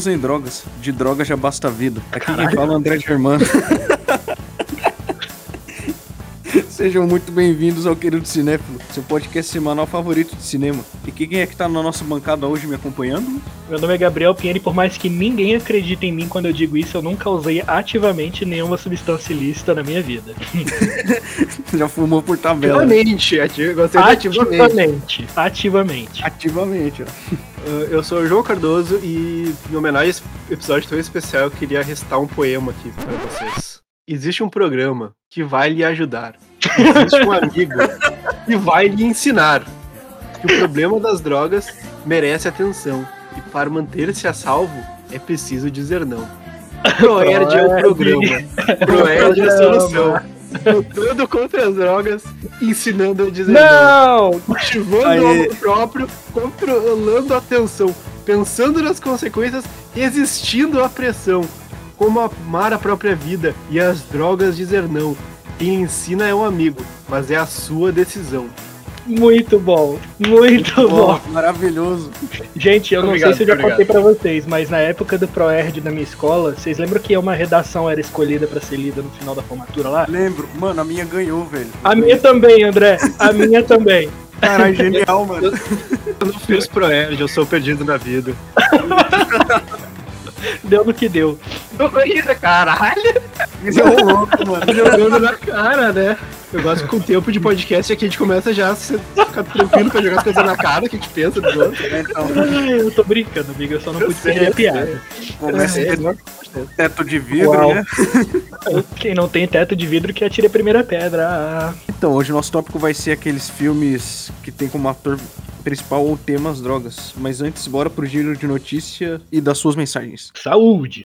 Usem drogas. De droga já basta a vida. Aqui Caralho. quem fala é o André Germano. Sejam muito bem-vindos ao Querido Cinéfilo, seu podcast semanal favorito de cinema. E quem é que tá na nossa bancada hoje me acompanhando? Meu nome é Gabriel Pinheiro e por mais que ninguém acredite em mim quando eu digo isso, eu nunca usei ativamente nenhuma substância ilícita na minha vida. Já fumou por tabela. Ativamente, ati gostei ativamente. Ativamente. Ativamente. ó. Uh, eu sou o João Cardoso e, em homenagem a esse episódio tão especial, eu queria restar um poema aqui para vocês. Existe um programa que vai lhe ajudar Existe um amigo que vai lhe ensinar que o problema das drogas merece atenção e para manter-se a salvo é preciso dizer não. Proerd é o programa. Proerd é a solução. Lutando contra as drogas, ensinando a dizer não. não. Cultivando o amor próprio, controlando a tensão, pensando nas consequências, resistindo à pressão. Como amar a própria vida e as drogas dizer não quem ensina é um amigo, mas é a sua decisão. Muito bom, muito bom. bom. Maravilhoso. Gente, eu obrigado, não sei se eu já contei para vocês, mas na época do ProErd da minha escola, vocês lembram que uma redação era escolhida para ser lida no final da formatura lá? Lembro. Mano, a minha ganhou, velho. A minha também, André. A minha também. Caralho, genial, mano. Eu não fiz ProErd, eu sou perdido na vida. deu no que deu. Caralho! Isso é louco, mano. Jogando na cara, né? Eu gosto que com o tempo de podcast aqui a gente começa já a ficar tranquilo pra jogar as coisas na cara, que a gente pensa dos outros. Então... Eu tô brincando, amigo, eu só não eu pude ser a piada. Começa ter teto de vidro, Uau. né? Quem não tem teto de vidro que atire a primeira pedra. Então, hoje o nosso tópico vai ser aqueles filmes que tem como ator principal ou tema as drogas. Mas antes, bora pro giro de notícia e das suas mensagens. Saúde!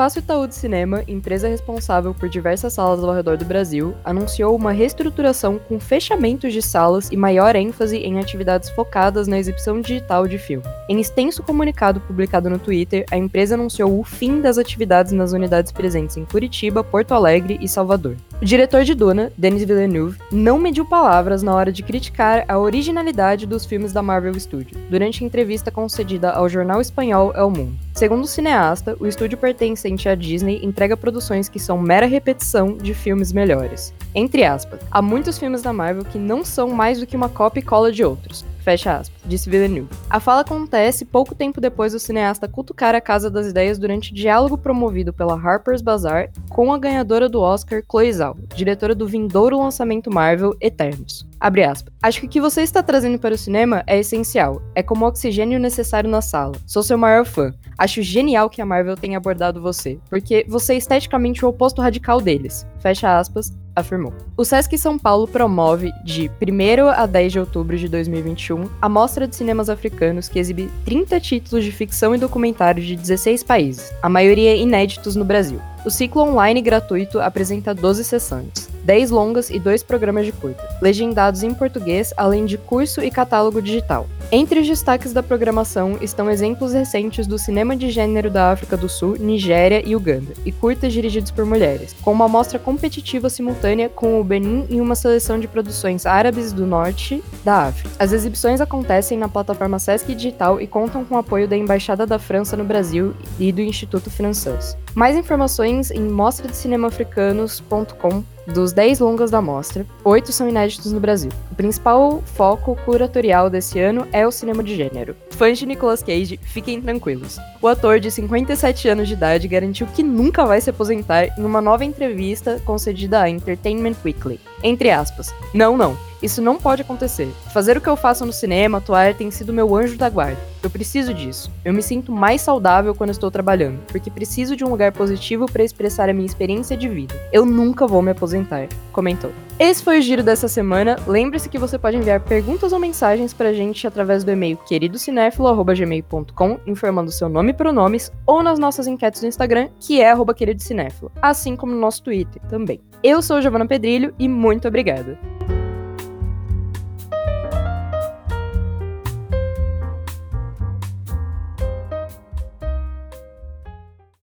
Espaço Itaú de Cinema, empresa responsável por diversas salas ao redor do Brasil, anunciou uma reestruturação com fechamentos de salas e maior ênfase em atividades focadas na exibição digital de filme. Em extenso comunicado publicado no Twitter, a empresa anunciou o fim das atividades nas unidades presentes em Curitiba, Porto Alegre e Salvador. O diretor de Duna, Denis Villeneuve, não mediu palavras na hora de criticar a originalidade dos filmes da Marvel Studios, durante a entrevista concedida ao jornal espanhol El Mundo. Segundo o cineasta, o estúdio pertencente à Disney entrega produções que são mera repetição de filmes melhores. Entre aspas, há muitos filmes da Marvel que não são mais do que uma cópia e cola de outros. Fecha aspas, disse Villeneuve. A fala acontece pouco tempo depois do cineasta cutucar a Casa das Ideias durante diálogo promovido pela Harper's Bazaar com a ganhadora do Oscar, Chloe Zhao, diretora do vindouro lançamento Marvel Eternos. Abre aspas. Acho que o que você está trazendo para o cinema é essencial. É como oxigênio necessário na sala. Sou seu maior fã. Acho genial que a Marvel tenha abordado você, porque você é esteticamente o oposto radical deles. Fecha aspas, afirmou. O Sesc São Paulo promove, de 1 a 10 de outubro de 2021, a Mostra de Cinemas Africanos, que exibe 30 títulos de ficção e documentário de 16 países, a maioria inéditos no Brasil. O ciclo online gratuito apresenta 12 sessões, 10 longas e 2 programas de curta, legendados em português, além de curso e catálogo digital. Entre os destaques da programação estão exemplos recentes do cinema de gênero da África do Sul, Nigéria e Uganda, e curtas dirigidos por mulheres, com uma mostra competitiva simultânea com o Benin e uma seleção de produções árabes do norte da África. As exibições acontecem na plataforma Sesc Digital e contam com o apoio da Embaixada da França no Brasil e do Instituto Francês. Mais informações em mostradecinemaafricanos.com dos 10 longas da mostra, 8 são inéditos no Brasil. O principal foco curatorial desse ano é o cinema de gênero. Fãs de Nicolas Cage, fiquem tranquilos. O ator de 57 anos de idade garantiu que nunca vai se aposentar em uma nova entrevista concedida à Entertainment Weekly. Entre aspas, não, não, isso não pode acontecer. Fazer o que eu faço no cinema, atuar, tem sido meu anjo da guarda. Eu preciso disso. Eu me sinto mais saudável quando estou trabalhando, porque preciso de um lugar positivo para expressar a minha experiência de vida. Eu nunca vou me aposentar, comentou. Esse foi o giro dessa semana. Lembre-se que você pode enviar perguntas ou mensagens pra gente através do e-mail queridocinéfilo@gmail.com, informando seu nome e pronomes, ou nas nossas enquetes do Instagram, que é @queridocinéfilo, assim como no nosso Twitter também. Eu sou Giovana Pedrilho e muito obrigada.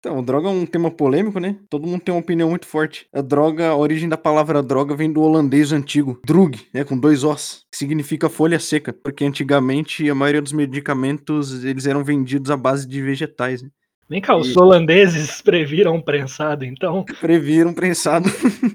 Então, droga é um tema polêmico, né? Todo mundo tem uma opinião muito forte. A droga, a origem da palavra droga vem do holandês antigo, drug, né, com dois os, que significa folha seca, porque antigamente a maioria dos medicamentos eles eram vendidos à base de vegetais, né? Vem cá, os holandeses previram prensado, então? Previram prensado.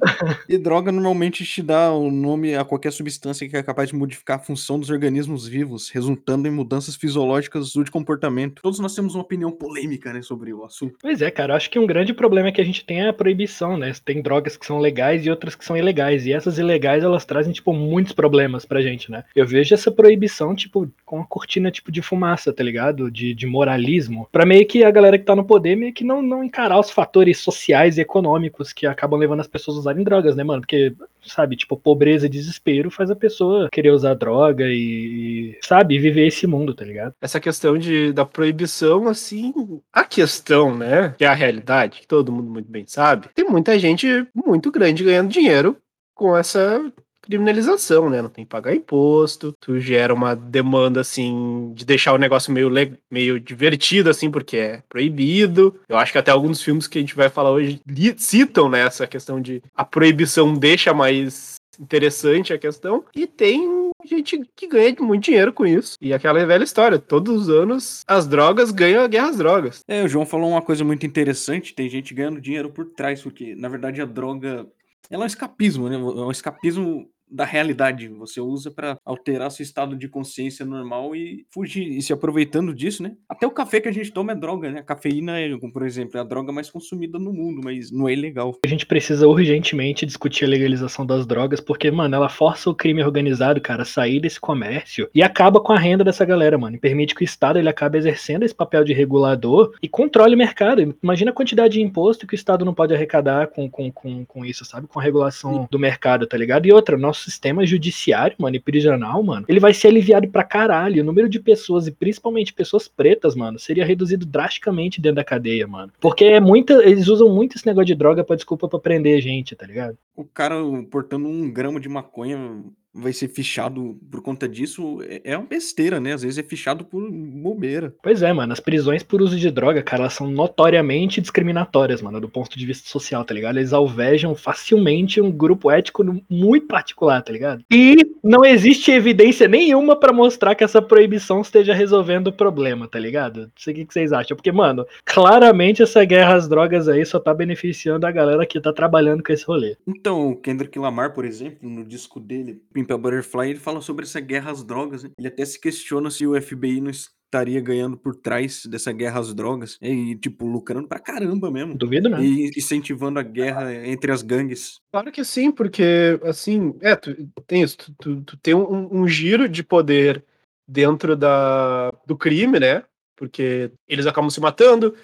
e droga normalmente te dá o nome a qualquer substância que é capaz de modificar a função dos organismos vivos, resultando em mudanças fisiológicas ou de comportamento. Todos nós temos uma opinião polêmica, né, sobre o assunto. Pois é, cara, acho que um grande problema que a gente tem é a proibição, né? Tem drogas que são legais e outras que são ilegais. E essas ilegais, elas trazem, tipo, muitos problemas pra gente, né? Eu vejo essa proibição, tipo, com a cortina, tipo, de fumaça, tá ligado? De, de moralismo. Pra meio que a galera que tá no poder meio que não, não encarar os fatores sociais e econômicos que acabam levando as pessoas a usarem drogas, né, mano? Porque, sabe, tipo, pobreza e desespero faz a pessoa querer usar droga e, sabe, viver esse mundo, tá ligado? Essa questão de, da proibição, assim, a questão, né, que é a realidade, que todo mundo muito bem sabe, tem muita gente muito grande ganhando dinheiro com essa criminalização, né? Não tem que pagar imposto, tu gera uma demanda, assim, de deixar o negócio meio, meio divertido, assim, porque é proibido. Eu acho que até alguns filmes que a gente vai falar hoje citam, né, essa questão de a proibição deixa mais interessante a questão. E tem gente que ganha muito dinheiro com isso. E aquela velha história, todos os anos as drogas ganham a guerra às drogas. É, o João falou uma coisa muito interessante, tem gente ganhando dinheiro por trás, porque na verdade a droga ela é um escapismo, né? É um escapismo da realidade. Você usa para alterar seu estado de consciência normal e fugir e se aproveitando disso, né? Até o café que a gente toma é droga, né? A cafeína é, por exemplo, é a droga mais consumida no mundo, mas não é ilegal. A gente precisa urgentemente discutir a legalização das drogas, porque, mano, ela força o crime organizado, cara, a sair desse comércio e acaba com a renda dessa galera, mano. E permite que o Estado ele acabe exercendo esse papel de regulador e controle o mercado. Imagina a quantidade de imposto que o Estado não pode arrecadar com, com, com, com isso, sabe? Com a regulação do mercado, tá ligado? E outra, nosso nosso sistema judiciário, mano, e prisional, mano, ele vai ser aliviado pra caralho. O número de pessoas, e principalmente pessoas pretas, mano, seria reduzido drasticamente dentro da cadeia, mano. Porque é muita. Eles usam muito esse negócio de droga pra desculpa pra prender gente, tá ligado? O cara portando um grama de maconha vai ser fichado por conta disso é, é uma besteira, né? Às vezes é fichado por bobeira. Pois é, mano. As prisões por uso de droga, cara, elas são notoriamente discriminatórias, mano, do ponto de vista social, tá ligado? Eles alvejam facilmente um grupo ético muito particular, tá ligado? E não existe evidência nenhuma para mostrar que essa proibição esteja resolvendo o problema, tá ligado? Não sei o que vocês acham. Porque, mano, claramente essa guerra às drogas aí só tá beneficiando a galera que tá trabalhando com esse rolê. Então, o Kendrick Lamar, por exemplo, no disco dele, Pimp a Butterfly, ele fala sobre essa guerra às drogas. Né? Ele até se questiona se o FBI não estaria ganhando por trás dessa guerra às drogas. E, tipo, lucrando pra caramba mesmo. Duvido, né? E incentivando a guerra entre as gangues. Claro que sim, porque, assim, é, tu, tem isso, tu, tu, tu tem um, um, giro de poder dentro da, do crime, né? Porque eles acabam se matando,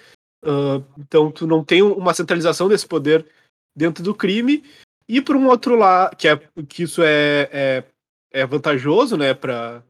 uh, então tu não tem uma centralização desse poder dentro do crime, e por um outro lado, que, é, que isso é, é, é vantajoso, né, para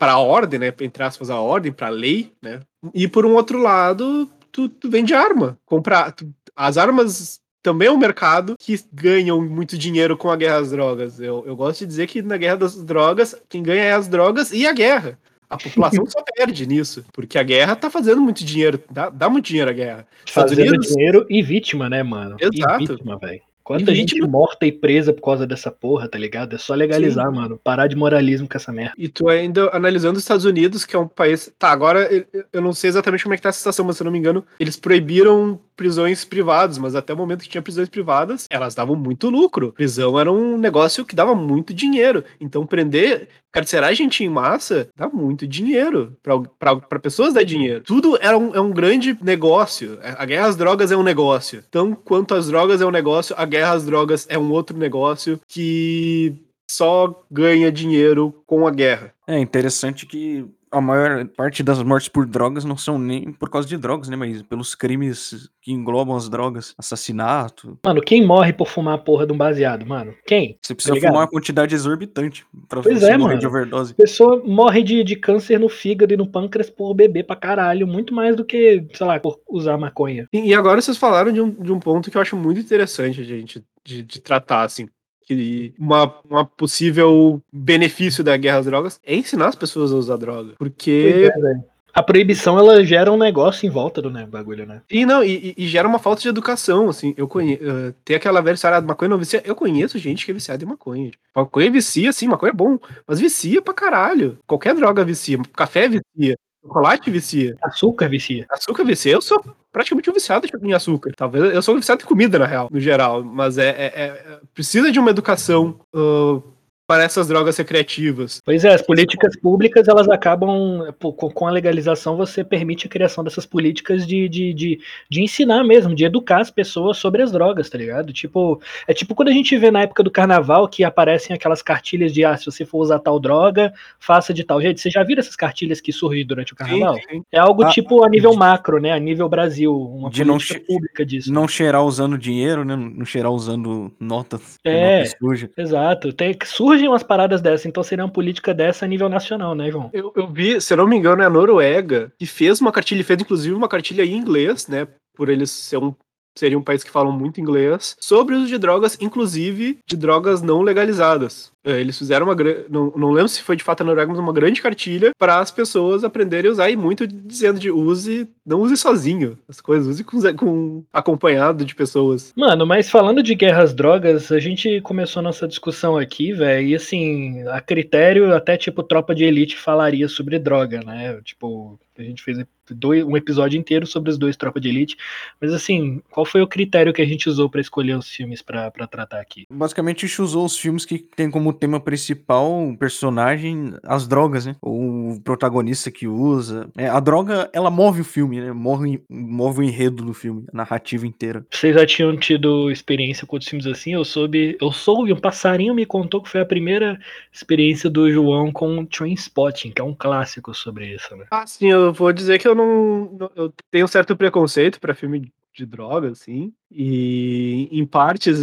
a ordem, né, entre aspas, a ordem, para a lei, né, e por um outro lado, tu, tu vende arma. Comprar, tu, as armas também é um mercado que ganham muito dinheiro com a guerra às drogas. Eu, eu gosto de dizer que na guerra das drogas, quem ganha é as drogas e a guerra. A população só perde nisso, porque a guerra tá fazendo muito dinheiro, dá, dá muito dinheiro a guerra. Fazendo Unidos... dinheiro e vítima, né, mano? Exato. E vítima, velho. Quanta gente morta e presa por causa dessa porra, tá ligado? É só legalizar, Sim. mano. Parar de moralismo com essa merda. E tu ainda analisando os Estados Unidos, que é um país. Tá, agora eu não sei exatamente como é que tá a situação, mas se eu não me engano, eles proibiram prisões privadas, mas até o momento que tinha prisões privadas, elas davam muito lucro. Prisão era um negócio que dava muito dinheiro. Então prender, carcerar gente em massa dá muito dinheiro. para pessoas dá dinheiro. Tudo era um, é um grande negócio. A guerra às drogas é um negócio. Então, quanto as drogas é um negócio, a guerra às drogas é um outro negócio que só ganha dinheiro com a guerra. É interessante que a maior parte das mortes por drogas não são nem por causa de drogas, né? Mas pelos crimes que englobam as drogas, assassinato. Mano, quem morre por fumar a porra de um baseado, mano? Quem? Você precisa tá fumar uma quantidade exorbitante pra pois você é, morrer mano. de overdose. A pessoa morre de, de câncer no fígado e no pâncreas por beber pra caralho, muito mais do que, sei lá, por usar maconha. E, agora vocês falaram de um, de um ponto que eu acho muito interessante, gente, de, de tratar, assim que uma, uma possível benefício da guerra às drogas é ensinar as pessoas a usar droga. Porque. É, A proibição, ela gera um negócio em volta do né, bagulho, né? E não, e, e gera uma falta de educação, assim. Eu conheço. Uh, tem aquela velha história de maconha não vicia. Eu conheço gente que é viciada em maconha. Maconha vicia, sim, maconha é bom. Mas vicia pra caralho. Qualquer droga vicia. Café vicia. Chocolate vicia. Açúcar vicia. Açúcar vicia. Eu sou praticamente um viciado em açúcar. Talvez eu sou um viciado em comida, na real, no geral. Mas é, é, é precisa de uma educação uh, para essas drogas recreativas. Pois é, as políticas públicas elas acabam com a legalização você permite a criação dessas políticas de, de, de, de, ensinar mesmo, de educar as pessoas sobre as drogas, tá ligado? Tipo, é tipo quando a gente vê na época do carnaval que aparecem aquelas cartilhas de ah, se você for usar tal droga, faça de tal jeito. Você já viu essas cartilhas que surgem durante o carnaval? Sim, sim. É algo ah, tipo a nível de, macro, né? A nível Brasil, uma de política não pública disso. Não cheirar usando dinheiro, né? Não cheirar usando notas. É, nota exato. Tem, surge surgem umas paradas dessa, então seria uma política dessa a nível nacional, né, João? Eu, eu vi, se eu não me engano, é a Noruega, que fez uma cartilha, fez inclusive uma cartilha em inglês, né, por eles ser um seria um país que falam muito inglês, sobre o uso de drogas, inclusive de drogas não legalizadas. É, eles fizeram uma não, não lembro se foi de fato a Noruega, mas uma grande cartilha para as pessoas aprenderem a usar e muito dizendo de use, não use sozinho as coisas, use com, com acompanhado de pessoas. Mano, mas falando de guerras drogas, a gente começou nossa discussão aqui, velho, e assim, a critério até tipo tropa de elite falaria sobre droga, né? Tipo, a gente fez dois, um episódio inteiro sobre os dois Tropa de Elite. Mas assim, qual foi o critério que a gente usou para escolher os filmes para tratar aqui? Basicamente, a gente usou os filmes que tem como tema principal o personagem as drogas, né? Ou o protagonista que usa. É, a droga, ela move o filme, né? Move, move o enredo do filme, a narrativa inteira. Vocês já tinham tido experiência com outros filmes assim? Eu soube, eu soube, um passarinho me contou que foi a primeira experiência do João com Trainspotting, que é um clássico sobre isso, né? Ah, sim, eu vou dizer que eu não. Eu tenho um certo preconceito para filme de droga, assim. E em partes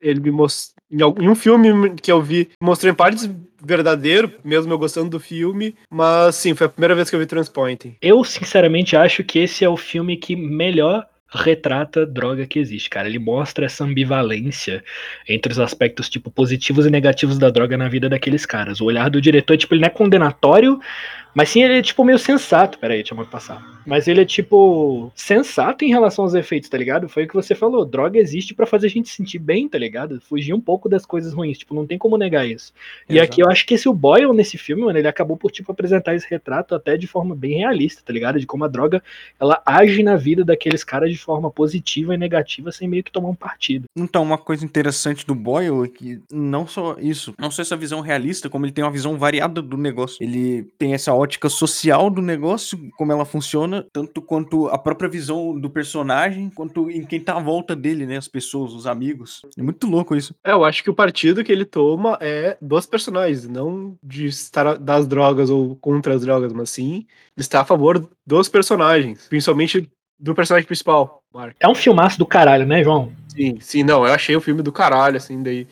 ele me mostrou. Em um filme que eu vi, mostrou em partes verdadeiro, mesmo eu gostando do filme, mas sim, foi a primeira vez que eu vi Transpointing. Eu, sinceramente, acho que esse é o filme que melhor retrata droga que existe, cara. Ele mostra essa ambivalência entre os aspectos, tipo, positivos e negativos da droga na vida daqueles caras. O olhar do diretor, tipo, ele não é condenatório, mas sim, ele é tipo meio sensato. Pera aí, deixa eu passar. Mas ele é tipo sensato em relação aos efeitos, tá ligado? Foi o que você falou. Droga existe para fazer a gente sentir bem, tá ligado? Fugir um pouco das coisas ruins. Tipo, não tem como negar isso. E aqui eu acho que esse o Boyle nesse filme, mano, ele acabou por tipo apresentar esse retrato até de forma bem realista, tá ligado? De como a droga ela age na vida daqueles caras de forma positiva e negativa sem meio que tomar um partido. Então, uma coisa interessante do Boyle é que não só isso, não só essa visão realista, como ele tem uma visão variada do negócio. Ele tem essa ótica social do negócio, como ela funciona, tanto quanto a própria visão do personagem, quanto em quem tá à volta dele, né? As pessoas, os amigos. É muito louco isso. É, eu acho que o partido que ele toma é dos personagens, não de estar das drogas ou contra as drogas, mas sim estar a favor dos personagens, principalmente do personagem principal, Mark. É um filmaço do caralho, né, João? Sim, sim, não, eu achei o filme do caralho, assim, daí.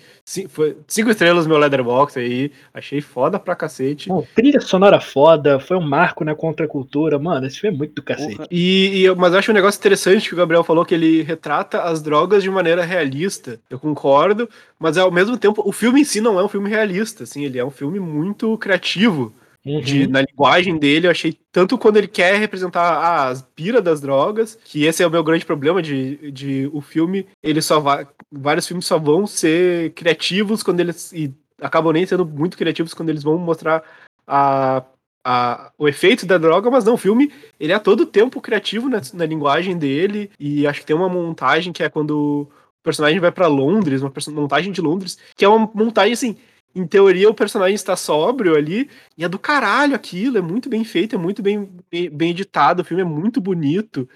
foi cinco estrelas no meu Leatherbox aí, achei foda pra cacete. Bom, trilha sonora foda, foi um marco na contracultura, mano, esse filme é muito do cacete. E, e, mas eu acho um negócio interessante que o Gabriel falou, que ele retrata as drogas de maneira realista. Eu concordo, mas ao mesmo tempo, o filme em si não é um filme realista, assim, ele é um filme muito criativo. Uhum. De, na linguagem dele, eu achei tanto quando ele quer representar as pira das drogas, que esse é o meu grande problema de, de o filme, ele só vai. Vários filmes só vão ser criativos quando eles. E acabam nem sendo muito criativos quando eles vão mostrar a, a, o efeito da droga, mas não, o filme ele é a todo tempo criativo na, na linguagem dele, e acho que tem uma montagem que é quando o personagem vai para Londres, uma montagem de Londres, que é uma montagem assim em teoria, o personagem está sóbrio ali, e é do caralho aquilo, é muito bem feito, é muito bem, bem editado, o filme é muito bonito.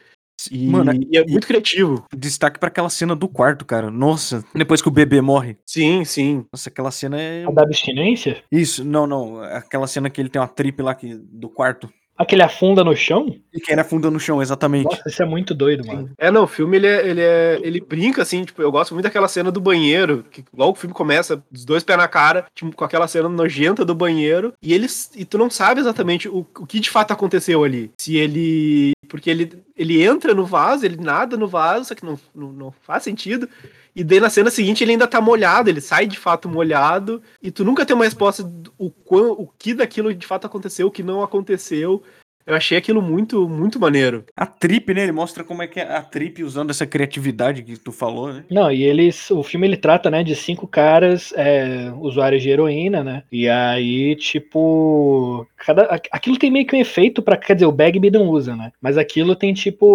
E, Mano, e é muito e criativo. Destaque para aquela cena do quarto, cara. Nossa, depois que o bebê morre. Sim, sim. Nossa, aquela cena é. A da abstinência? Isso, não, não. Aquela cena que ele tem uma trip lá que, do quarto. Aquele afunda no chão? E que ele afunda no chão, exatamente. Nossa, isso é muito doido, mano. É, não, o filme ele, é, ele, é, ele brinca assim, tipo, eu gosto muito daquela cena do banheiro, que logo o filme começa, os dois pés na cara, tipo, com aquela cena nojenta do banheiro, e eles e tu não sabe exatamente o, o que de fato aconteceu ali. Se ele porque ele, ele entra no vaso, ele nada no vaso, só que não, não, não faz sentido. E daí na cena seguinte ele ainda tá molhado, ele sai de fato molhado, e tu nunca tem uma resposta do o, o que daquilo de fato aconteceu, o que não aconteceu. Eu achei aquilo muito, muito maneiro. A trip, né? Ele mostra como é que é a trip usando essa criatividade que tu falou, né? Não, e eles. O filme ele trata, né, de cinco caras é, usuários de heroína, né? E aí, tipo. Cada, aquilo tem meio que um efeito para Quer dizer, o Bagby não usa, né? Mas aquilo tem, tipo,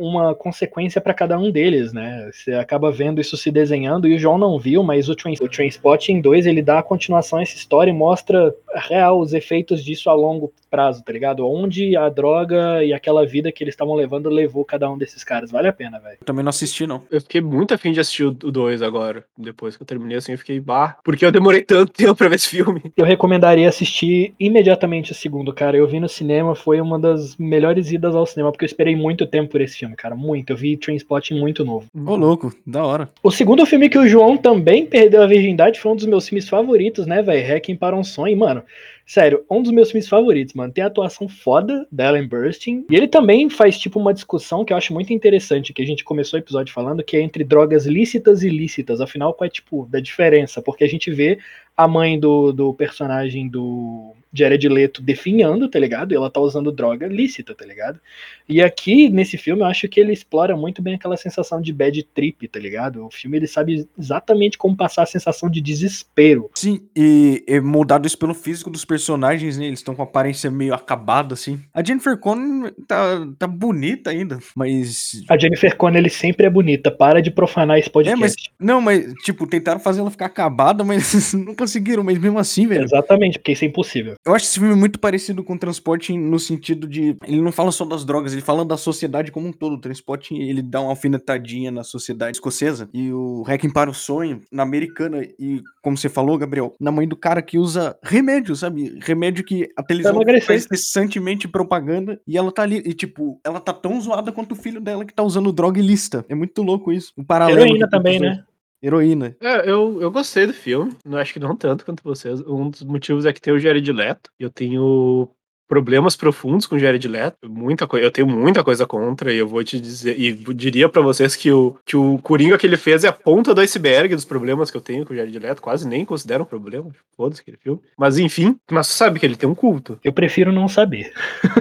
uma consequência para cada um deles, né? Você acaba vendo isso se desenhando, e o João não viu, mas o, Train, o Trainspotting 2 ele dá a continuação a essa história e mostra real os efeitos disso a longo prazo, tá ligado? Onde a droga e aquela vida que eles estavam levando levou cada um desses caras. Vale a pena, velho. Também não assisti, não. Eu fiquei muito afim de assistir o 2 agora. Depois que eu terminei, assim, eu fiquei, bah, porque eu demorei tanto tempo pra ver esse filme. Eu recomendaria assistir imediatamente o segundo, cara. Eu vi no cinema, foi uma das melhores idas ao cinema, porque eu esperei muito tempo por esse filme, cara. Muito. Eu vi Trainspotting muito novo. Ô, louco, da hora. O segundo filme que o João também perdeu a virgindade foi um dos meus filmes favoritos, né, velho? Hacking para um sonho. Mano, Sério, um dos meus filmes favoritos, mano. Tem a atuação foda da Ellen Burstyn. E ele também faz, tipo, uma discussão que eu acho muito interessante, que a gente começou o episódio falando, que é entre drogas lícitas e ilícitas. Afinal, qual é, tipo, da diferença? Porque a gente vê a mãe do, do personagem do Jared Leto definhando, tá ligado? E ela tá usando droga lícita, tá ligado? E aqui, nesse filme, eu acho que ele explora muito bem aquela sensação de bad trip, tá ligado? O filme, ele sabe exatamente como passar a sensação de desespero. Sim, e é moldado isso pelo físico dos personagens, né? Eles estão com aparência meio acabada, assim. A Jennifer Connelly tá, tá bonita ainda, mas... A Jennifer Connelly sempre é bonita, para de profanar esse podcast. É, mas... Não, mas, tipo, tentaram fazer ela ficar acabada, mas não conseguiram, mas mesmo assim, velho. Exatamente, porque isso é impossível. Eu acho esse filme muito parecido com o Transporte no sentido de. Ele não fala só das drogas, ele fala da sociedade como um todo. O Transporte ele dá uma alfinetadinha na sociedade escocesa. E o Hacking para o Sonho, na americana, e como você falou, Gabriel, na mãe do cara que usa remédio, sabe? Remédio que a televisão faz incessantemente propaganda e ela tá ali. E tipo, ela tá tão zoada quanto o filho dela que tá usando droga ilícita. É muito louco isso. Um paralelo. Heroína também, né? Heroína. É, eu, eu gostei do filme. Não acho que não tanto quanto vocês. Um dos motivos é que tem o Jared Leto. Eu tenho problemas profundos com Jared Leto, muita coisa, eu tenho muita coisa contra e eu vou te dizer e diria para vocês que o que o Coringa que ele fez é a ponta do iceberg dos problemas que eu tenho com o Jared Leto, quase nem considero um problema, foda-se aquele filme. Mas enfim, mas você sabe que ele tem um culto. Eu prefiro não saber.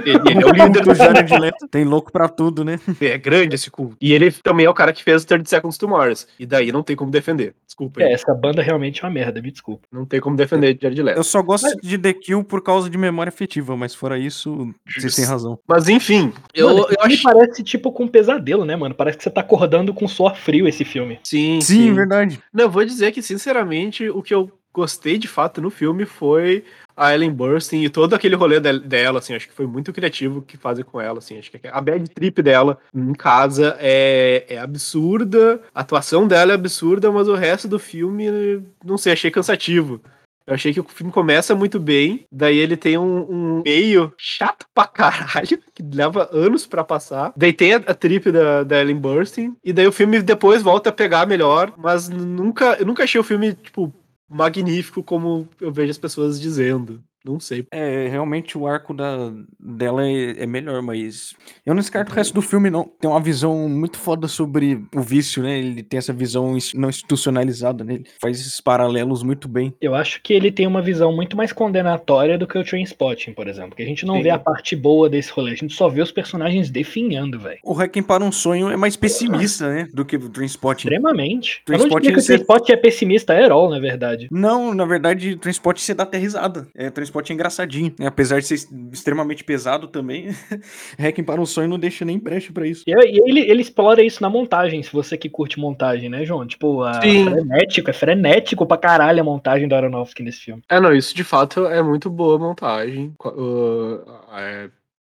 Ele, ele é o líder do Jared Leto. Tem louco para tudo, né? É grande esse culto. E ele também é o cara que fez o 30 Seconds to Mars. E daí não tem como defender. Desculpa. É, essa banda realmente é uma merda, me desculpa. Não tem como defender Jared Leto. Eu só gosto mas... de The Kill por causa de memória afetiva, mas fora isso, vocês têm razão. Mas enfim, eu, mano, eu acho. parece tipo com um pesadelo, né, mano? Parece que você tá acordando com suor frio esse filme. Sim, sim, sim. verdade. Não, eu vou dizer que, sinceramente, o que eu gostei de fato no filme foi a Ellen Burstyn e todo aquele rolê dela, assim, acho que foi muito criativo que fazem com ela, assim, acho que a bad trip dela em casa é, é absurda, a atuação dela é absurda, mas o resto do filme, não sei, achei cansativo. Eu achei que o filme começa muito bem, daí ele tem um, um meio chato pra caralho, que leva anos para passar. Daí tem a, a trip da, da Ellen Burstyn, e daí o filme depois volta a pegar melhor, mas nunca, eu nunca achei o filme, tipo, magnífico como eu vejo as pessoas dizendo. Não sei. É, realmente o arco da, dela é, é melhor, mas eu não descarto o resto do filme, não. Tem uma visão muito foda sobre o vício, né? Ele tem essa visão não institucionalizada, né? Ele faz esses paralelos muito bem. Eu acho que ele tem uma visão muito mais condenatória do que o Trainspotting, por exemplo. Que a gente não Sim. vê a parte boa desse rolê, a gente só vê os personagens definhando, velho. O Requiem para um Sonho é mais pessimista, né? Do que o Trainspotting. Extremamente. Trainspotting, eu não diria que o Trainspotting é pessimista, é herói, na verdade. Não, na verdade, o Trainspotting você dá até risada. É, Trainspotting é engraçadinho, né? Apesar de ser extremamente pesado também, Hacking para um sonho não deixa nem brecha para isso. E ele, ele explora isso na montagem, se você que curte montagem, né, João? Tipo, a frenético, é frenético pra caralho a montagem do Aronofsky nesse filme. É, não, isso de fato é muito boa a montagem. Uh, é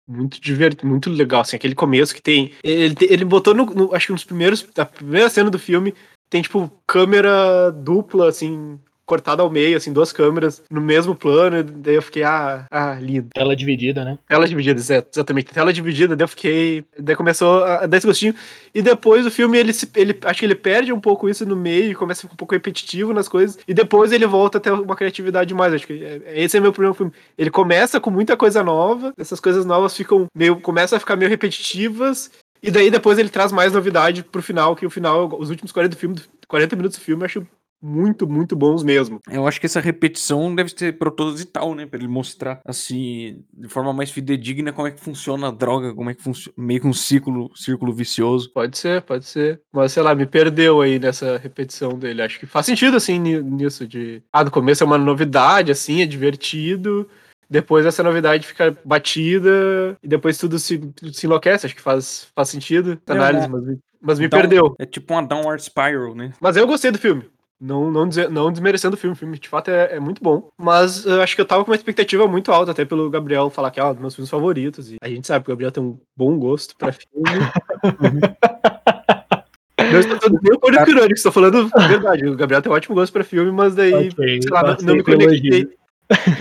muito divertido, muito legal, assim, aquele começo que tem. Ele, ele botou no, no, Acho que nos primeiros. A primeira cena do filme tem, tipo, câmera dupla, assim, cortada ao meio, assim, duas câmeras no mesmo plano, daí eu fiquei, ah, ah, lindo. Tela dividida, né? Tela dividida, exatamente. Tela dividida, daí eu fiquei. Daí começou a dar esse gostinho. E depois o filme, ele, se, ele acho que ele perde um pouco isso no meio, começa a ficar um pouco repetitivo nas coisas, e depois ele volta a ter uma criatividade mais. Acho que é, esse é meu problema com o filme. Ele começa com muita coisa nova, essas coisas novas ficam meio. começam a ficar meio repetitivas, e daí depois ele traz mais novidade pro final, que o final, os últimos 40, filme, 40 minutos do filme, eu acho muito, muito bons mesmo. Eu acho que essa repetição deve ser proposital, né? Pra ele mostrar, assim, de forma mais fidedigna como é que funciona a droga, como é que funciona. Meio que um círculo, círculo vicioso. Pode ser, pode ser. Mas sei lá, me perdeu aí nessa repetição dele. Acho que faz sentido, assim, nisso de. Ah, no começo é uma novidade, assim, é divertido. Depois essa novidade fica batida e depois tudo se, se enlouquece. Acho que faz, faz sentido essa análise, mas, mas me Down- perdeu. É tipo uma downward spiral, né? Mas eu gostei do filme. Não, não, dizer- não desmerecendo o filme, o filme de fato é, é muito bom. Mas eu acho que eu tava com uma expectativa muito alta, até pelo Gabriel falar que é um dos meus filmes favoritos. E a gente sabe que o Gabriel tem um bom gosto pra filme. não estou nem um pouco irônico, estou falando a verdade. O Gabriel tem um ótimo gosto pra filme, mas daí, Ok, sei lá, não, passei não me conectei.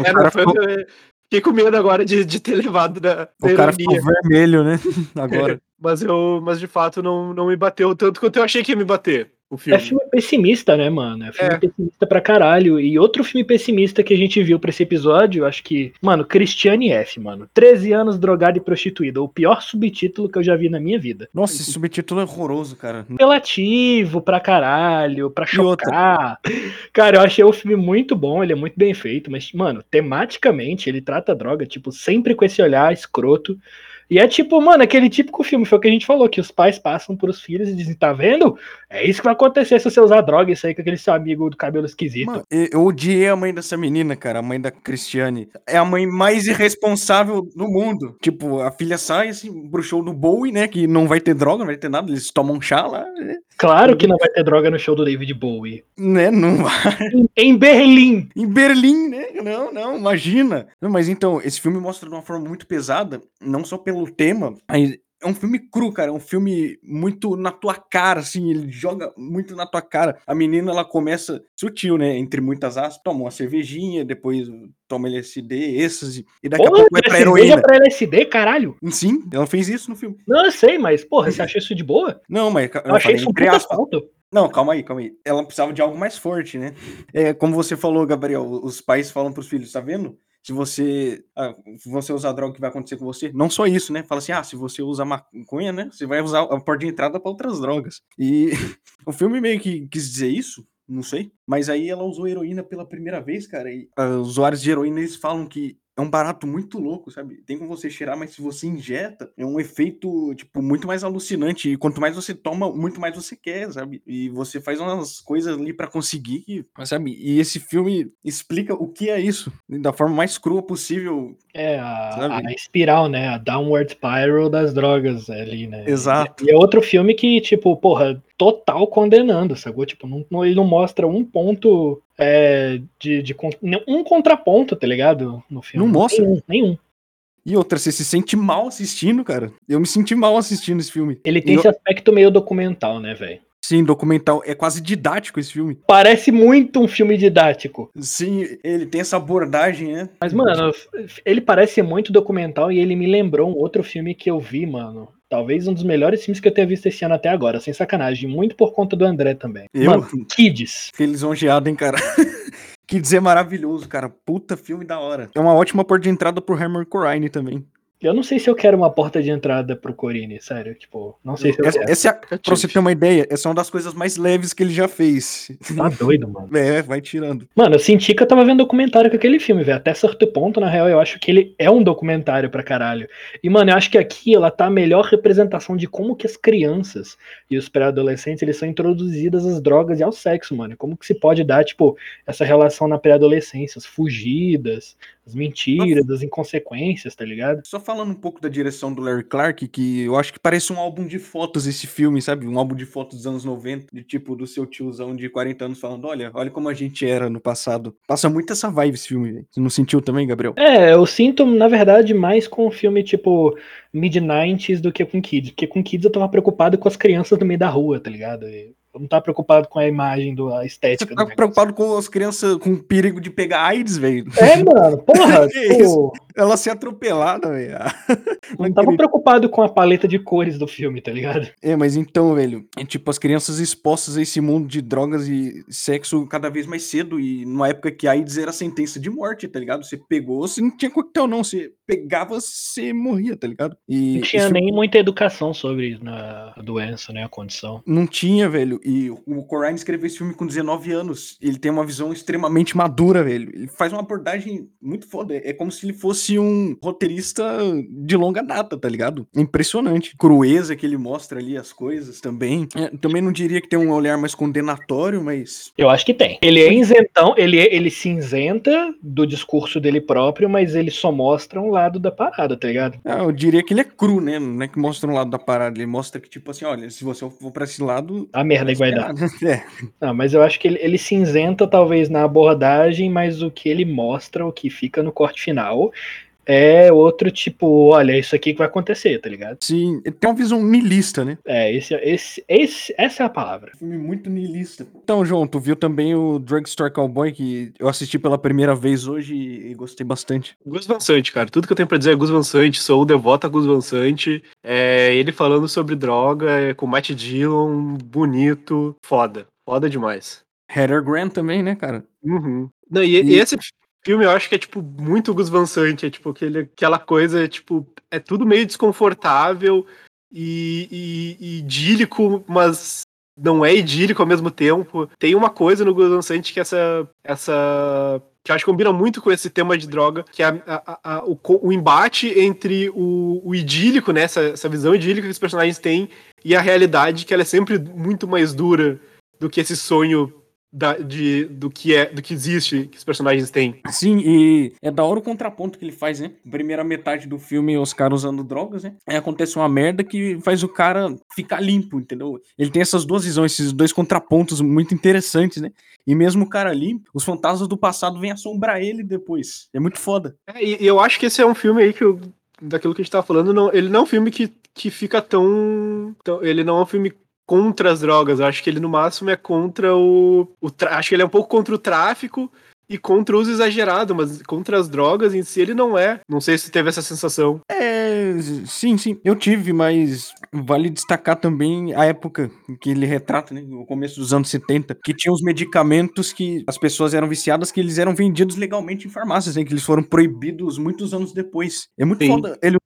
É, não, foi, eu fiquei com medo agora de, de ter levado da, da O cara ficou vermelho, né? Agora. Mas eu, mas de fato não, não me bateu tanto quanto eu achei que ia me bater o filme. É filme pessimista, né, mano? É filme É. pessimista pra caralho. E outro filme pessimista que a gente viu pra esse episódio, eu acho que, mano, Cristiane F, mano. 13 anos drogada e prostituída. O pior subtítulo que eu já vi na minha vida. Nossa, esse subtítulo é horroroso, cara. apelativo pra caralho, pra chocar. Cara, eu achei o filme muito bom, ele é muito bem feito, mas, mano, tematicamente ele trata a droga, tipo, sempre com esse olhar escroto. E é tipo, mano, aquele típico filme, foi o que a gente falou, que os pais passam pros filhos e dizem, tá vendo? É isso que vai acontecer se você usar droga, isso aí com aquele seu amigo do cabelo esquisito. Mano, eu odiei a mãe dessa menina, cara, a mãe da Cristiane. É a mãe mais irresponsável do mundo. Tipo, a filha sai assim pro show do Bowie, né? Que não vai ter droga, não vai ter nada, eles tomam chá lá, né? Claro que não vai ter droga no show do David Bowie. né? Não vai. Em Berlim! Em Berlim, né? Não, não, imagina. Mas então, esse filme mostra de uma forma muito pesada, não só pelo tema, mas é um filme cru, cara. É um filme muito na tua cara, assim. Ele joga muito na tua cara. A menina, ela começa sutil, né? Entre muitas aspas, toma uma cervejinha, depois toma LSD, êxtase, e daqui a Porra, pouco vai pra heroína. pra LSD, caralho! Sim, ela fez isso no filme. Não, eu sei, mas, porra, você achou isso de boa? Não, mas Eu eu achei falei isso um entre aspas. falta. Não, calma aí, calma aí. Ela precisava de algo mais forte, né? É, como você falou, Gabriel, os pais falam pros filhos, tá vendo? Se você, ah, você usar droga, o que vai acontecer com você? Não só isso, né? Fala assim, ah, se você usa maconha, né? Você vai usar a porta de entrada para outras drogas. E o filme meio que quis dizer isso, não sei. Mas aí ela usou heroína pela primeira vez, cara. E os usuários de heroína, eles falam que é um barato muito louco, sabe? Tem como você cheirar, mas se você injeta, é um efeito, tipo, muito mais alucinante. E quanto mais você toma, muito mais você quer, sabe? E você faz umas coisas ali pra conseguir, sabe? E esse filme explica o que é isso, da forma mais crua possível. É, a, a espiral, né? A downward spiral das drogas ali, né? Exato. E é outro filme que, tipo, porra, total condenando, sacou? Tipo, não, ele não mostra um ponto é, de, de. Um contraponto, tá ligado? No filme. Não mostra. Nenhum. nenhum. E outra, você se sente mal assistindo, cara. Eu me senti mal assistindo esse filme. Ele tem E esse eu- aspecto meio documental, né, velho? Sim, documental. É quase didático esse filme. Parece muito um filme didático. Sim, ele tem essa abordagem, né? Mas, mano, ele parece muito documental e ele me lembrou um outro filme que eu vi, mano. Talvez um dos melhores filmes que eu tenha visto esse ano até agora, sem sacanagem. Muito por conta do André também. Eu? Mano, Kids. Fiquei lisonjeado, hein, cara. que dizer maravilhoso, cara. Puta filme da hora. É uma ótima porta de entrada pro Hammer Corrine também. Eu não sei se eu quero uma porta de entrada pro Corine, sério. Tipo, não sei se eu Essa, quero. essa é, pra você ter uma ideia, essa é uma das coisas mais leves que ele já fez. Tá doido, mano. É, vai tirando. Mano, eu senti que eu tava vendo documentário com aquele filme, velho. Até certo ponto, na real, eu acho que ele é um documentário pra caralho. E, mano, eu acho que aqui ela tá a melhor representação de como que as crianças e os pré-adolescentes, eles são introduzidas às drogas e ao sexo, mano. Como que se pode dar, tipo, essa relação na pré-adolescência, as fugidas, as mentiras, as inconsequências, tá ligado? Só falando um pouco da direção do Larry Clark, que eu acho que parece um álbum de fotos esse filme, sabe? Um álbum de fotos dos anos 90, de tipo do seu tiozão de 40 anos falando: olha, olha como a gente era no passado. Passa muito essa vibe esse filme, velho. Você não sentiu também, Gabriel? É, eu sinto, na verdade, mais com o filme tipo mid-90s do que com Kids. Porque com Kids eu tava preocupado com as crianças no meio da rua, tá ligado? E Eu não tava preocupado com a imagem, do, a Você estética do tá preocupado com as crianças com perigo de pegar AIDS, velho? É, mano, porra, Que tipo, Ela ser atropelada, velho. Não tava preocupado com a paleta de cores do filme, tá ligado? É, mas então, velho, é tipo as crianças expostas a esse mundo de drogas e sexo cada vez mais cedo e numa época que a AIDS era sentença de morte, tá ligado? Você pegou, você não tinha coquetel não, você pegava, você morria, tá ligado? E não tinha nem muita educação sobre a doença, né, a condição. Não tinha, velho. E o Corain escreveu esse filme com 19 anos. Ele tem uma visão extremamente madura, velho. Ele faz uma abordagem muito foda. É como se ele fosse um roteirista de longa data, tá ligado? É impressionante. Crueza que ele mostra ali as coisas também. É, também não diria que tem um olhar mais condenatório, mas. Eu acho que tem. Ele é isentão, ele, é, ele se isenta do discurso dele próprio, mas ele só mostra um lado da parada, tá ligado? Ah, eu diria que ele é cru, né? Não é que mostra um lado da parada. Ele mostra que, tipo assim, olha, se você for pra esse lado. A merda que vai dar. É. Não, mas eu acho que ele, ele cinzenta, talvez, na abordagem, mas o que ele mostra, o que fica no corte final, é outro tipo, olha, isso aqui que vai acontecer, tá ligado? Sim, tem uma visão nihilista, né? É, esse, esse, esse, essa é a palavra. Filme muito nihilista. Então, João, tu viu também o Drugstore Cowboy, que eu assisti pela primeira vez hoje e gostei bastante. Gus Van Sant, cara. Tudo que eu tenho pra dizer é Gus Van Sant, sou o devoto a Gus Van Sant. É ele falando sobre droga, é, com Matt Dillon, bonito, foda. Foda demais. Heather Grant também, né, cara? Uhum. Não, e, e, esse filme eu acho que é, tipo, muito Gus Van Sant, é, tipo, aquele, aquela coisa, tipo, é tudo meio desconfortável e, e, e idílico, mas não é idílico ao mesmo tempo. Tem uma coisa no Gus Van Sant que é essa, essa que eu acho que combina muito com esse tema de droga, que é a, a, a, o, o, embate entre o, o idílico, né, essa, essa visão idílica que os personagens têm, e a realidade, que ela é sempre muito mais dura do que esse sonho da, de, do que é do que existe que os personagens têm. Sim, e é da hora o contraponto que ele faz, né? Primeira metade do filme, os caras usando drogas, né? Aí acontece uma merda que faz o cara ficar limpo, entendeu? Ele tem essas duas visões, esses dois contrapontos muito interessantes, né? E mesmo o cara limpo, os fantasmas do passado vêm assombrar ele depois. É muito foda. É, e eu acho que esse é um filme aí que eu, daquilo que a gente tava falando, não, ele não é um filme que, que fica tão, tão ele não é um filme contra as drogas. Eu acho que ele no máximo é contra o, o acho que ele é um pouco contra o tráfico e contra o uso exagerado, mas contra as drogas em si ele não é. Não sei se teve essa sensação. É, sim, sim, eu tive, mas vale destacar também a época que ele retrata, né, o começo dos anos 70, que tinha os medicamentos que as pessoas eram viciadas, que eles eram vendidos legalmente em farmácias, né, que eles foram proibidos muitos anos depois. É muito sim. foda ele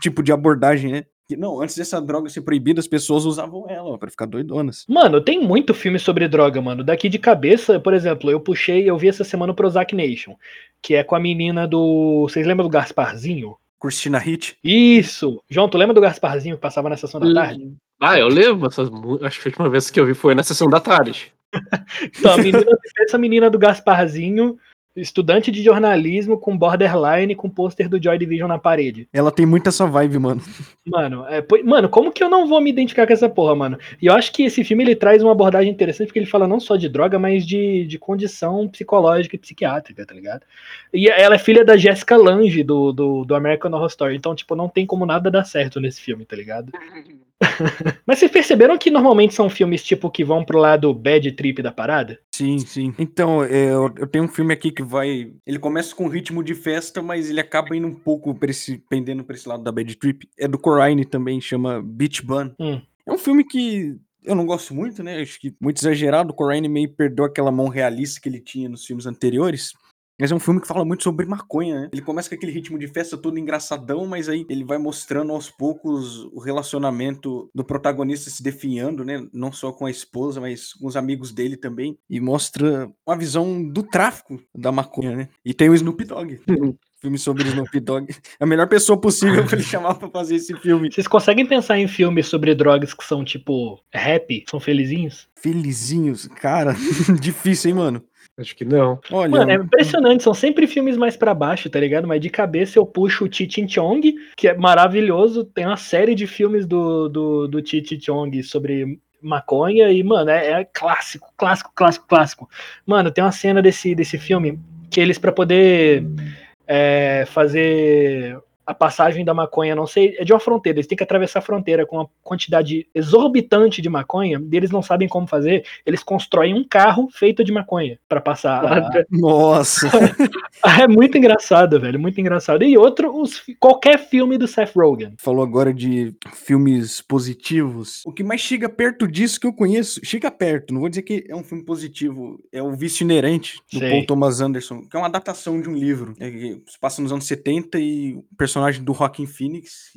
tipo de abordagem, né? Que, não, antes dessa droga ser proibida, as pessoas usavam ela para ficar doidonas. Mano, tem muito filme sobre droga, mano. Daqui de cabeça, por exemplo, eu puxei, eu vi essa semana o Prozac Nation, que é com a menina do. Vocês lembram do Gasparzinho? Cristina Hit? Isso! João, tu lembra do Gasparzinho que passava na sessão da tarde? Ah, eu lembro. Essas... Acho que a última vez que eu vi foi na sessão da tarde. então, menina, essa menina do Gasparzinho Estudante de jornalismo com borderline com pôster do Joy Division na parede. Ela tem muito essa vibe, mano. Mano, é, mano, como que eu não vou me identificar com essa porra, mano? E eu acho que esse filme ele traz uma abordagem interessante porque ele fala não só de droga, mas de, de condição psicológica e psiquiátrica, tá ligado? E ela é filha da Jessica Lange do, do, do American Horror Story, então, tipo, não tem como nada dar certo nesse filme, tá ligado? Mas vocês perceberam que normalmente são filmes tipo que vão pro lado bad trip da parada? Sim, sim. Então, é, eu, eu, tenho um filme aqui que vai. Ele começa com ritmo de festa, mas ele acaba indo um pouco pra esse, pendendo pra esse lado da bad trip. É do Coraine também, chama Beach Bun. Hum. É um filme que eu não gosto muito, né? Acho que muito exagerado. O Coraine meio perdeu aquela mão realista que ele tinha nos filmes anteriores. Mas é um filme que fala muito sobre maconha, né? Ele começa com aquele ritmo de festa todo engraçadão, mas aí ele vai mostrando aos poucos o relacionamento do protagonista se definhando, né? Não só com a esposa, mas com os amigos dele também. E mostra uma visão do tráfico da maconha, né? E tem o Snoop Dogg. filme sobre Snoop Dogg. A melhor pessoa possível pra ele chamar pra fazer esse filme. Vocês conseguem pensar em filmes sobre drogas que são tipo rap? São felizinhos? Felizinhos? Cara, difícil, hein, mano? Acho que não. Olha, Mano, é impressionante, são sempre filmes mais para baixo, tá ligado? Mas de cabeça eu puxo o Chichin Chong, que é maravilhoso. Tem uma série de filmes do, do, do Chichin Chong sobre maconha e, mano, é, é, clássico, clássico, clássico, clássico. Mano, tem uma cena desse, desse filme que eles, para poder é, fazer a passagem da maconha, não sei, é de uma fronteira, eles têm que atravessar a fronteira com uma quantidade exorbitante de maconha, e eles não sabem como fazer, eles constroem um carro feito de maconha para passar. A... Nossa! é muito engraçado, velho, muito engraçado. E outro, os, qualquer filme do Seth Rogen. Falou agora de filmes positivos. O que mais chega perto disso que eu conheço, chega perto, não vou dizer que é um filme positivo, é o Vício Inerente, do Sei. Paul Thomas Anderson, que é uma adaptação de um livro, é, que se passa nos anos 70 e o personagem do Rockin' Phoenix,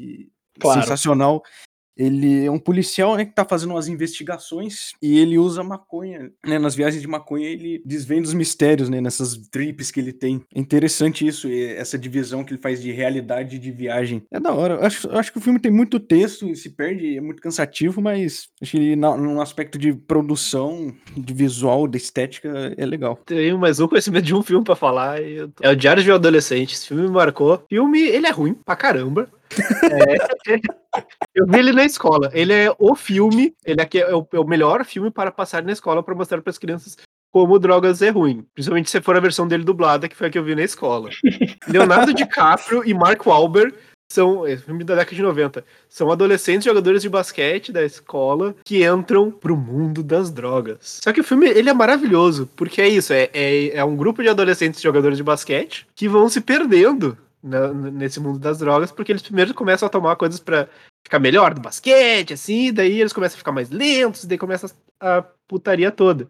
claro. sensacional, ele é um policial, né, que tá fazendo umas investigações e ele usa maconha, né, nas viagens de maconha ele desvenda os mistérios, né, nessas trips que ele tem. É interessante isso, essa divisão que ele faz de realidade e de viagem. É da hora. Eu acho, eu acho que o filme tem muito texto e se perde, é muito cansativo, mas acho que no aspecto de produção, de visual, de estética, é legal. Tenho mais um conhecimento de um filme para falar. É o Diário de um Adolescente. Esse filme me marcou. Filme, ele é ruim pra caramba. É, eu vi ele na escola. Ele é o filme, ele é, é, o, é o melhor filme para passar na escola para mostrar para as crianças como drogas é ruim. Principalmente se for a versão dele dublada, que foi a que eu vi na escola. Leonardo DiCaprio e Mark Wahlberg são, é filme da década de 90, são adolescentes jogadores de basquete da escola que entram pro mundo das drogas. Só que o filme, ele é maravilhoso, porque é isso, é, é, é um grupo de adolescentes jogadores de basquete que vão se perdendo nesse mundo das drogas, porque eles primeiro começam a tomar coisas para ficar melhor do basquete, assim, daí eles começam a ficar mais lentos, daí começa a putaria toda.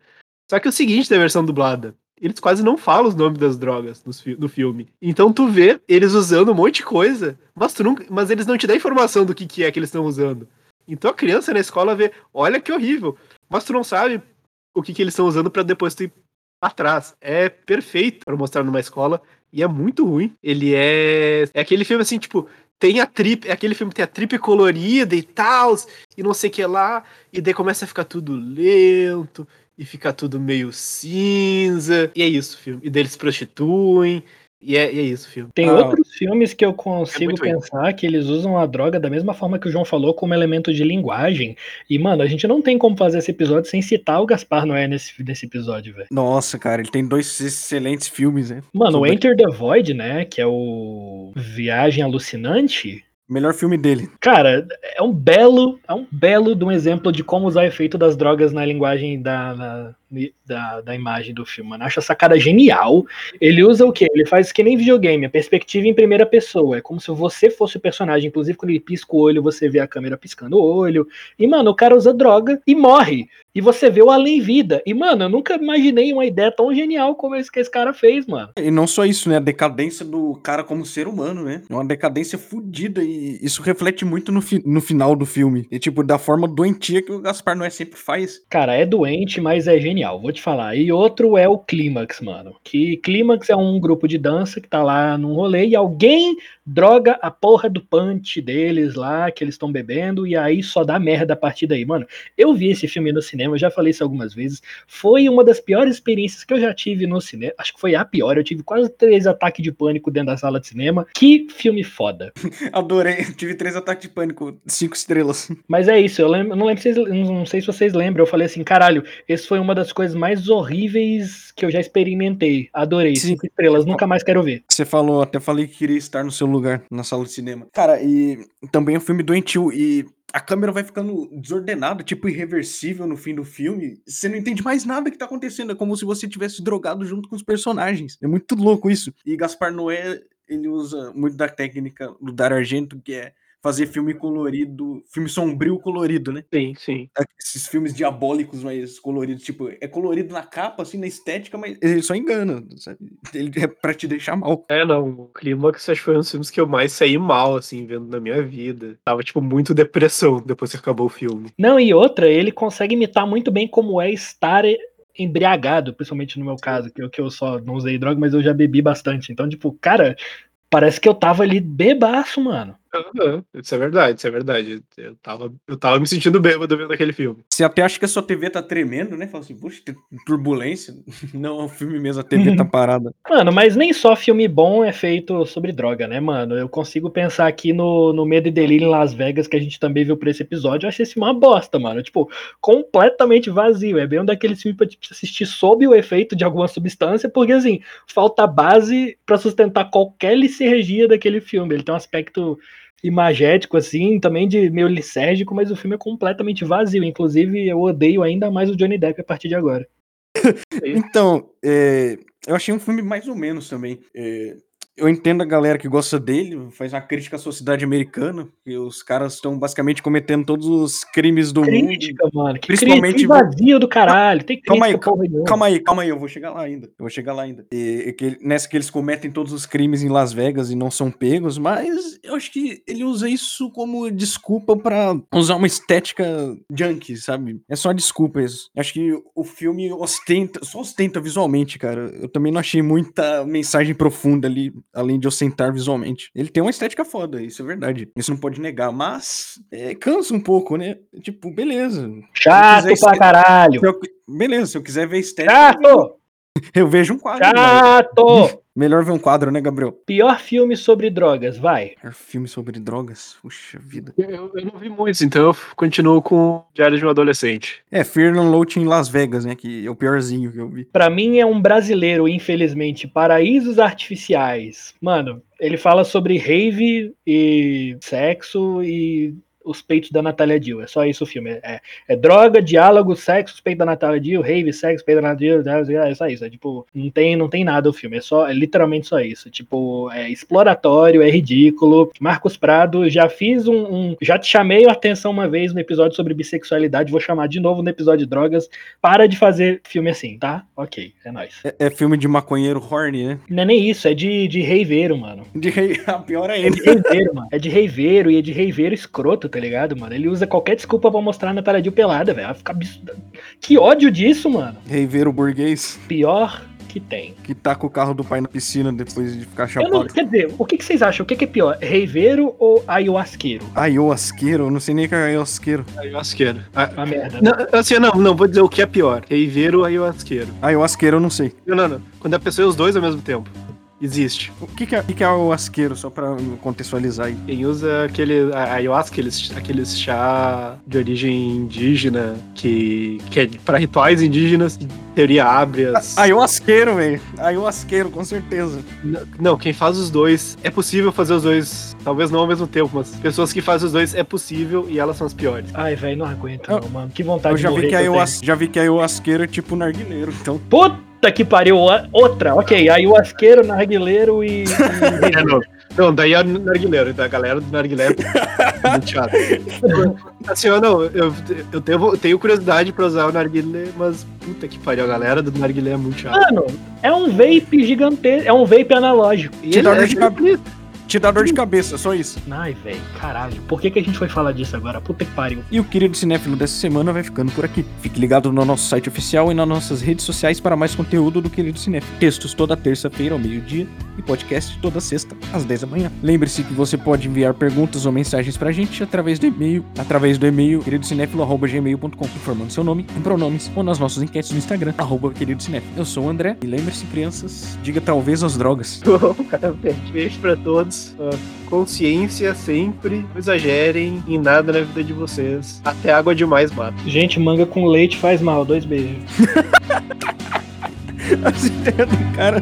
Só que é o seguinte da versão dublada, eles quase não falam os nomes das drogas no, no filme. Então tu vê eles usando um monte de coisa, mas, tu nunca, mas eles não te dão informação do que, que é que eles estão usando. Então a criança na escola vê, olha que horrível, mas tu não sabe o que, que eles estão usando para depois tu ir atrás. É perfeito para mostrar numa escola e é muito ruim. Ele é. É aquele filme assim, tipo, tem a trip, é aquele filme tem a trip colorida e tal, e não sei o que lá, e daí começa a ficar tudo lento, e fica tudo meio cinza, e é isso, filme. E daí eles prostituem, e é, e é, isso, filme. Tem ah, outros filmes que eu consigo é pensar que eles usam a droga da mesma forma que o João falou, como elemento de linguagem. E, mano, a gente não tem como fazer esse episódio sem citar o Gaspar Noé nesse, nesse episódio, velho. Nossa, cara, ele tem dois excelentes filmes, né? Mano, o Enter the Void, né? Que é o Viagem Alucinante. Melhor filme dele. Cara, é um belo, é um belo de um exemplo de como usar efeito das drogas na linguagem da, na, da, da imagem do filme, mano. Acho essa cara genial. Ele usa o quê? Ele faz que nem videogame, a perspectiva em primeira pessoa. É como se você fosse o personagem. Inclusive, quando ele pisca o olho, você vê a câmera piscando o olho. E, mano, o cara usa droga e morre. E você vê o além-vida. E, mano, eu nunca imaginei uma ideia tão genial como esse que esse cara fez, mano. E não só isso, né? A decadência do cara como ser humano, né? É uma decadência fodida. E isso reflete muito no, fi no final do filme. E, tipo, da forma doentia que o Gaspar Noé sempre faz. Cara, é doente, mas é genial vou te falar. E outro é o Clímax, mano. Que Clímax é um grupo de dança que tá lá num rolê e alguém droga a porra do punch deles lá, que eles estão bebendo, e aí só dá merda a partir daí. Mano, eu vi esse filme no cinema, eu já falei isso algumas vezes. Foi uma das piores experiências que eu já tive no cinema. Acho que foi a pior. Eu tive quase três ataques de pânico dentro da sala de cinema. Que filme foda. Adorei. Tive três ataques de pânico, cinco estrelas. Mas é isso, eu lembro, não lembro se vocês, não sei se vocês lembram. Eu falei assim, caralho, esse foi uma das coisas mais horríveis que eu já experimentei. Adorei. Sim. Cinco estrelas, nunca mais quero ver. Você falou, até falei que queria estar no seu lugar na sala de cinema. Cara, e também é um filme doentio e a câmera vai ficando desordenada, tipo irreversível no fim do filme. Você não entende mais nada que tá acontecendo. É como se você tivesse drogado junto com os personagens. É muito louco isso. E Gaspar Noé, ele usa muito da técnica do Dar Argento, que é fazer filme colorido, filme sombrio colorido, né? Sim, sim. Esses filmes diabólicos mais coloridos, tipo, é colorido na capa, assim, na estética, mas ele só engana, sabe? Ele é pra te deixar mal. É, não, o Clímax acho que foi um dos filmes que eu mais saí mal, assim, vendo na minha vida. Tava, tipo, muito depressão depois que acabou o filme. Não, e outra, ele consegue imitar muito bem como é estar embriagado, principalmente no meu caso, que eu, que eu só não usei droga, mas eu já bebi bastante. Então, tipo, cara, parece que eu tava ali bebaço, mano. Uhum, isso é verdade, isso é verdade. Eu tava, eu tava me sentindo bêbado vendo aquele filme. Você até acha que a sua TV tá tremendo, né? Fala assim, puxa, tem turbulência. Não, é o filme mesmo, a TV tá parada. Mano, mas nem só filme bom é feito sobre droga, né, mano? Eu consigo pensar aqui no, no Medo e Delírio em Las Vegas, que a gente também viu por esse episódio. Eu achei esse uma bosta, mano. Tipo, completamente vazio. É bem um daqueles filmes pra tipo, assistir sob o efeito de alguma substância, porque assim, falta base para sustentar qualquer licergia daquele filme. Ele tem um aspecto imagético, assim, também de meio licérgico, mas o filme é completamente vazio. Inclusive, eu odeio ainda mais o Johnny Depp a partir de agora. então, é, eu achei um filme mais ou menos também. É, eu entendo a galera que gosta dele, faz uma crítica à sociedade americana, e os caras estão basicamente cometendo todos os crimes do crítica, mundo. mano. Que principalmente crítica vazio do caralho. Tem calma aí, calma, calma aí, calma aí, eu vou chegar lá ainda. Eu vou chegar lá ainda. E, que, nessa que eles cometem todos os crimes em Las Vegas e não são pegos, mas eu acho que ele usa isso como desculpa para usar uma estética junkie, sabe? É só desculpa isso. Eu acho que o filme ostenta, só ostenta visualmente, cara. Eu também não achei muita mensagem profunda ali além de ostentar visualmente. Ele tem uma estética foda, isso é verdade. Isso não pode negar, mas é, cansa um pouco, né? Tipo, beleza. Chato pra caralho. Eu, beleza, se eu quiser ver estética. Chato! Eu vejo um quadro. Chato! Melhor ver um quadro, né, Gabriel? Pior filme sobre drogas, vai. Pior filme sobre drogas? Puxa vida. Eu, eu não vi muitos, então eu continuo com Diário de um Adolescente. É, Fear Unloading em Las Vegas, né, que é o piorzinho que eu vi. Pra mim é um brasileiro, infelizmente, Paraísos Artificiais. Mano, ele fala sobre rave e sexo e os peitos da Natália Dill. É só isso o filme. É, é droga, diálogo, sexo, os peitos da Natália Dill, rave, sexo, peitos da Natália Dill. É só isso. É tipo, não tem, não tem nada o filme. É só, é literalmente só isso. Tipo, é exploratório, é ridículo. Marcos Prado, já fiz um, um, Já te chamei a atenção uma vez no episódio sobre bissexualidade. Vou chamar de novo no episódio de drogas. Para de fazer filme assim, tá? Ok, é nóis. É, é filme de maconheiro horny, né? Não é nem isso, é de, de reiveiro, mano. De rei... A pior ainda. É de reiveiro, mano. É de reiveiro e é de reiveiro escroto, tá ligado, mano? Ele usa qualquer desculpa pra mostrar a Natália Dill pelada, velho. Fica Que ódio disso, mano. Reiveiro burguês. Pior que tem. Que tá com o carro do pai na piscina depois de ficar chapado. Não, quer dizer, o que, que vocês acham? O que, que é pior? Reiveiro ou ayahuasqueiro? Ayahuasqueiro? Eu não sei nem o que é ayahuasqueiro. Ayahuasqueiro. Ah, Uma merda. Não, assim, não, não, vou dizer o que é pior. Reiveiro ou ayahuasqueiro? Ayahuasqueiro eu não sei. Não, não, não. Quando a pessoa é os dois ao mesmo tempo. Existe. O que, que, é, o que, que é o asqueiro, só pra contextualizar aí? Quem usa aquele a ayahuasca, aqueles, aqueles chá de origem indígena, que, que é pra rituais indígenas, em teoria abre as. Ayahuasqueiro, velho. Ayahuasqueiro, com certeza. Não, não, quem faz os dois. É possível fazer os dois, talvez não ao mesmo tempo, mas pessoas que fazem os dois é possível e elas são as piores. Ai, velho, não aguento, eu, não, mano. Que vontade eu já de vi que ayahuas, Já vi que ayahuasqueiro é tipo narguileiro, então. Puta! Puta que pariu, outra, ok. Aí o asqueiro, narguileiro e. é, não. não, daí é narguileiro, da galera do narguileiro. muito chato. Assim, eu não, eu, eu tenho, tenho curiosidade pra usar o narguilé, mas puta que pariu, a galera do narguilé é muito chata. Mano, é um vape gigantesco, é um vape analógico. E Te dor é de cabeça te dá dor de cabeça, só isso. Ai, velho, caralho. Por que, que a gente foi falar disso agora? Puta que pariu. E o querido cinéfilo dessa semana vai ficando por aqui. Fique ligado no nosso site oficial e nas nossas redes sociais para mais conteúdo do querido cinéfilo. Textos toda terça-feira ao meio-dia e podcast toda sexta às 10 da manhã. Lembre-se que você pode enviar perguntas ou mensagens pra gente através do e-mail, através do e-mail queridocinéfilo@gmail.com, informando seu nome em pronomes ou nas nossas enquetes no Instagram, arroba querido cinéfilo. Eu sou o André e lembre-se, crianças, diga talvez às drogas. Beijo pra todos. Uh, consciência sempre. Não exagerem em nada na vida de vocês. Até água demais mata. Gente, manga com leite faz mal. Dois beijos. As ideias do cara.